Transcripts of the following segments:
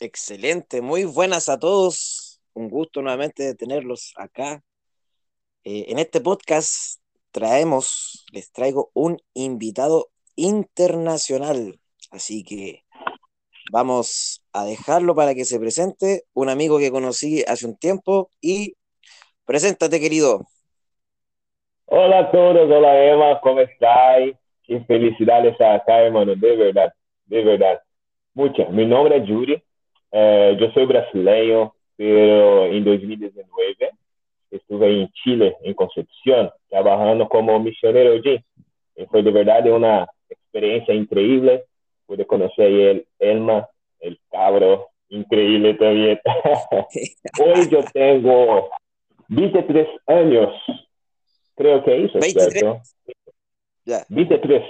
Excelente, muy buenas a todos. Un gusto nuevamente de tenerlos acá. Eh, en este podcast traemos, les traigo un invitado internacional. Así que vamos a dejarlo para que se presente. Un amigo que conocí hace un tiempo y preséntate, querido. Hola a todos, hola Emma, ¿cómo estáis? Qué felicidades acá, hermano, de verdad, de verdad. Muchas. Mi nombre es Yuri. Eh, yo soy brasileño, pero en 2019 estuve en Chile, en Concepción, trabajando como misionero allí. Fue de verdad una experiencia increíble. Pude conocer a el Elma, el cabro, increíble también. Hoy yo tengo 23 años, creo que hizo, 23. ¿cierto? Ya. 23,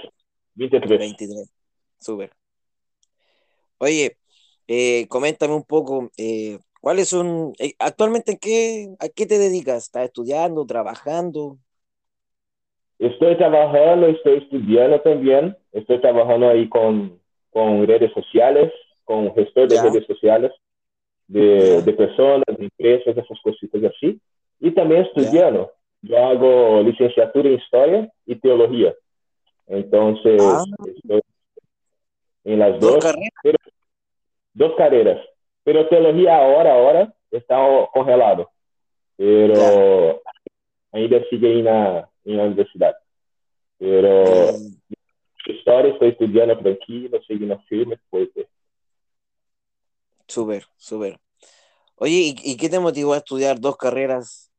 23. 23, súper. Oye, eh, coméntame un poco, eh, ¿cuáles son, eh, actualmente en qué, a qué te dedicas? ¿Estás estudiando, trabajando? Estoy trabajando, estoy estudiando también, estoy trabajando ahí con, con redes sociales, con gestor de Ya. redes sociales, de, de personas, de empresas, esas cositas así. Y también estudiando. Yo hago licenciatura en Historia y Teología. Entonces, Ah. estoy en las ¿Dos dos, carreras? pero- dos carreras. Pero Teología ahora, ahora, está congelado. Pero ainda sigue ahí na, en la universidad. Pero História estoy estudiando tranquilo, seguindo firme, fuerte. súper, súper. Oye, ¿y, y qué te motivó a estudiar dos carreras?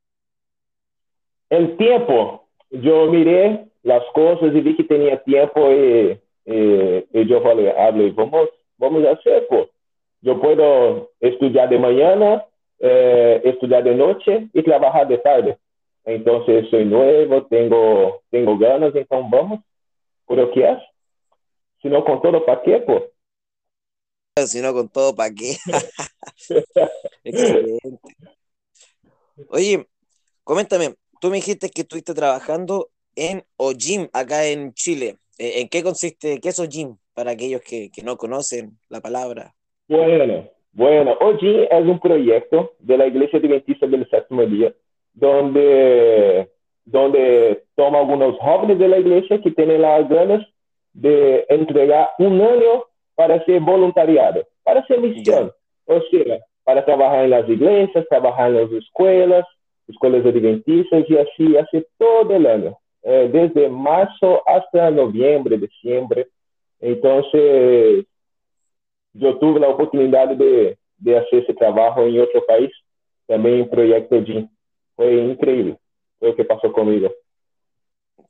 El tiempo, yo miré las cosas y vi que tenía tiempo y, y- y yo falei, hablé, vamos, vamos a hacer, pues. Yo puedo estudiar de mañana, eh, estudiar de noche y trabajar de tarde. Entonces soy nuevo, tengo, tengo ganas, entonces vamos, por lo que es. Si no con todo, ¿para qué, pues? Si no, con todo, ¿para qué? Excelente. Oye, coméntame, tú me dijiste que estuviste trabajando en OJIM, acá en Chile. Eh, ¿En qué consiste, qué es OJIM? Para aquellos que, que no conocen la palabra. Bueno, bueno, hoy es un proyecto de la Iglesia Adventista del Séptimo Día, donde, donde toma algunos jóvenes de la iglesia que tienen las ganas de entregar un año para hacer voluntariado, para hacer misión, o sea, para trabajar en las iglesias, trabajar en las escuelas, escuelas adventistas y así, así todo el año, eh, desde marzo hasta noviembre, diciembre. Entonces, yo tuve la oportunidad de, de hacer ese trabajo en otro país, también en Proyecto GIM. Fue increíble, lo que pasó conmigo.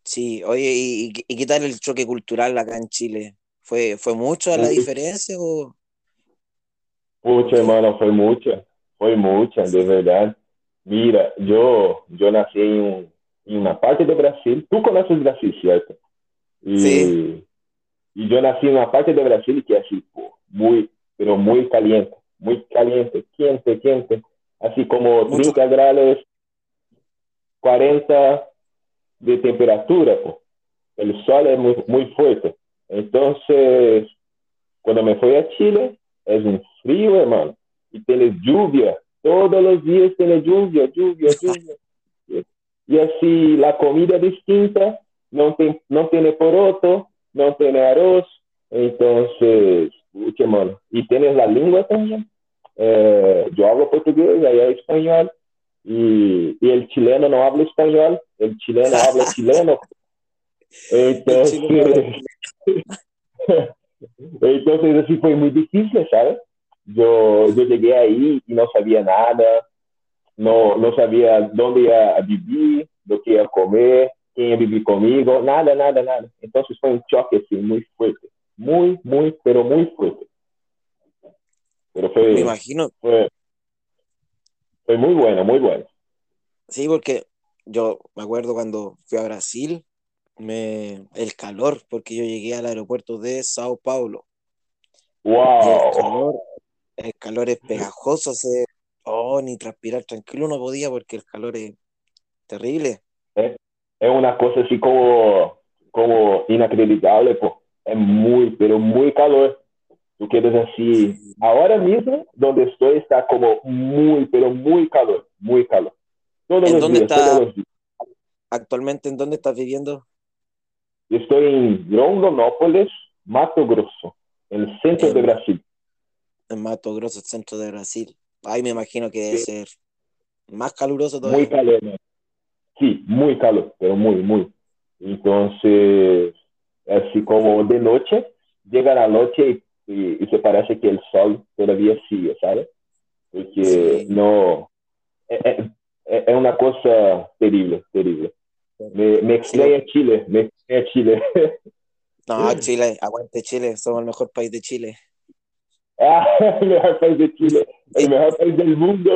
Sí, oye, ¿y, y qué- tal el choque cultural acá en Chile? ¿Fue, fue mucho la diferencia o...? Pucha, hermano, fue mucha, fue mucha, de verdad. Mira, yo, yo nací en, un- en una parte de Brasil, tú conoces Brasil, ¿cierto? Y, Sí. y yo nací en una parte de Brasil que es así, muy, pero muy caliente, muy caliente, quente, quente, así como Mucho 30 grados, 40 de temperatura, po. El sol es muy, muy fuerte. Entonces, cuando me fui a Chile, es un frío, hermano. Y tienes lluvia. Todos los días tienes lluvia, lluvia, lluvia. Y así la comida distinta. No, te- no tiene poroto, no tiene arroz. Entonces, pucha, hermano. Y tienes la lengua también. Eh, yo hablo portugués, allá español. Y, y el chileno no habla español, el chileno habla chileno. Entonces, entonces así fue muy difícil, ¿sabes? Yo, yo llegué ahí y no sabía nada, no, no sabía dónde iba a vivir, lo que iba a comer, quién iba a vivir conmigo, nada, nada, nada. Entonces fue un choque así muy fuerte, muy, muy, pero muy fuerte. Pero Me imagino, fue, fue muy bueno, muy bueno. sí, porque yo me acuerdo cuando fui a Brasil, me, el calor, porque yo llegué al aeropuerto de Sao Paulo y el ¡Wow! calor, el calor es pegajoso, hace Oh, ni transpirar tranquilo no podía porque el calor es terrible. Es, es una cosa así como, como inacreditable, pues. Es muy, pero muy calor. Tú quieres así, ahora mismo donde estoy está como muy, pero muy calor, muy calor. Todos ¿En los dónde días, está, todos los días. Actualmente, ¿en dónde estás viviendo? Estoy en Rondonópolis, Mato Grosso, el centro en, de Brasil. En Mato Grosso, el centro de Brasil. Ahí me imagino que debe sí. ser más caluroso todavía. Muy calor. Sí, muy calor, pero muy, muy. Entonces, así como de noche, llega la noche y, y, y se parece que el sol todavía sigue, ¿sabes? Porque sí. no... Es, es, una cosa terrible, terrible. Me, me extraña Chile, me extraña Chile. No, Chile, aguante Chile, somos el mejor país de Chile. Ah, el mejor país de Chile, el mejor país del mundo.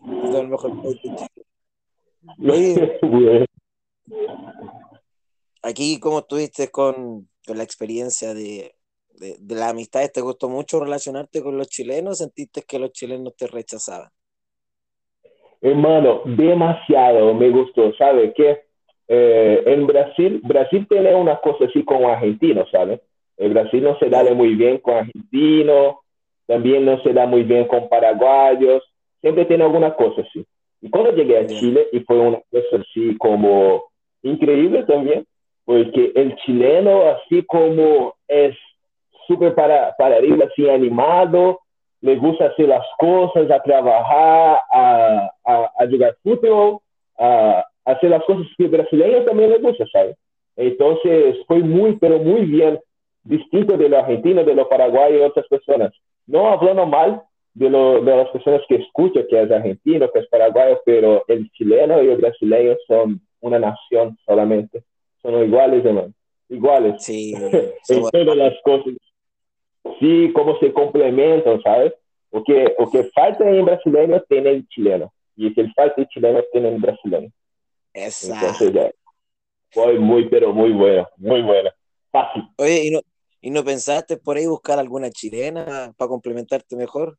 Somos el mejor país de Chile. Oye, aquí, ¿cómo estuviste con, con la experiencia de, de, de las amistades? ¿Te gustó mucho relacionarte con los chilenos? ¿Sentiste que los chilenos te rechazaban? Hermano, demasiado me gustó, ¿sabe qué? Eh, en Brasil, Brasil tiene una cosa así con argentinos, ¿sabes? El Brasil no se da muy bien con argentinos, también no se da muy bien con paraguayos, siempre tiene alguna cosa así. Y cuando llegué a Chile, y fue una cosa así como increíble también, porque el chileno así como es súper para, para así animado, le gusta hacer las cosas, a trabajar, a, a, a jugar fútbol, a, hacer las cosas que brasileños también les gusta, ¿sabes? Entonces fue muy, pero muy bien, distinto de los argentinos, de los paraguayos y otras personas. No hablando mal de, lo, de las personas que escuchan que es argentino, que es paraguayo, pero el chileno y el brasileño son una nación solamente. Son iguales, hermano. Iguales. Sí. en todas las cosas. Sí, cómo se complementan, ¿sabes? Porque o que falta en brasileño tiene el chileno. Y que falta en chileno tiene el brasileño. Exacto. Entonces, fue muy, pero muy bueno, muy bueno. Fácil. Oye, ¿y no, ¿y no pensaste por ahí buscar alguna chilena para complementarte mejor?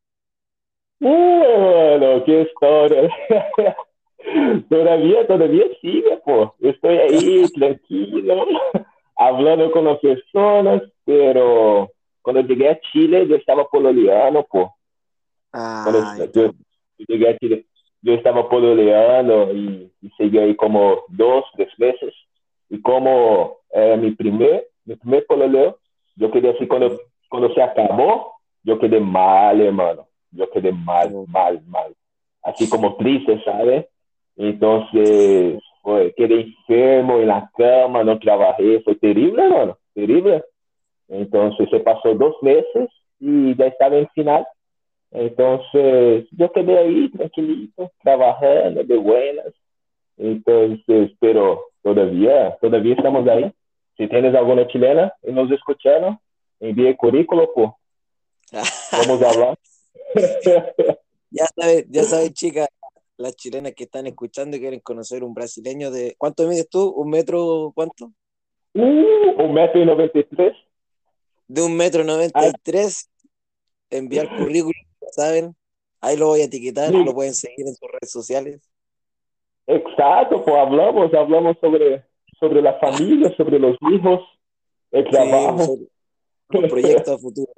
Bueno, qué historia. todavía, todavía sigue, pues. Estoy ahí tranquilo, hablando con las personas, pero cuando llegué a Chile yo estaba pololeando, pues. Ah, yo llegué a Chile yo estaba pololeando y, y seguí ahí como dos, tres meses. Y como mi primer, mi primer pololeo, yo quedé así cuando, cuando se acabó, yo quedé mal, hermano. Yo quedé mal, mal, mal. Así como triste, ¿sabes? Entonces, fue, quedé enfermo en la cama, no trabajé. Fue terrible, hermano, terrible. Entonces, se pasó dos meses y ya estaba en final. Entonces, yo quedé ahí tranquilito, trabajando de buenas. Entonces, pero todavía, todavía estamos ahí. Si tienes alguna chilena y nos escucharon, envíe currículo, pues. Vamos a hablar. ya sabes, ya sabes, chicas, las chilenas que están escuchando y quieren conocer un brasileño de. ¿Cuánto mides tú? ¿Un metro cuánto? Uh, un metro y noventa y tres. De un metro noventa y tres, enviar currículum saben. Ahí lo voy a etiquetar, sí. lo pueden seguir en sus redes sociales. Exacto, pues hablamos, hablamos sobre, sobre la familia, sobre los hijos, el trabajo. Sí, los proyectos a futuro.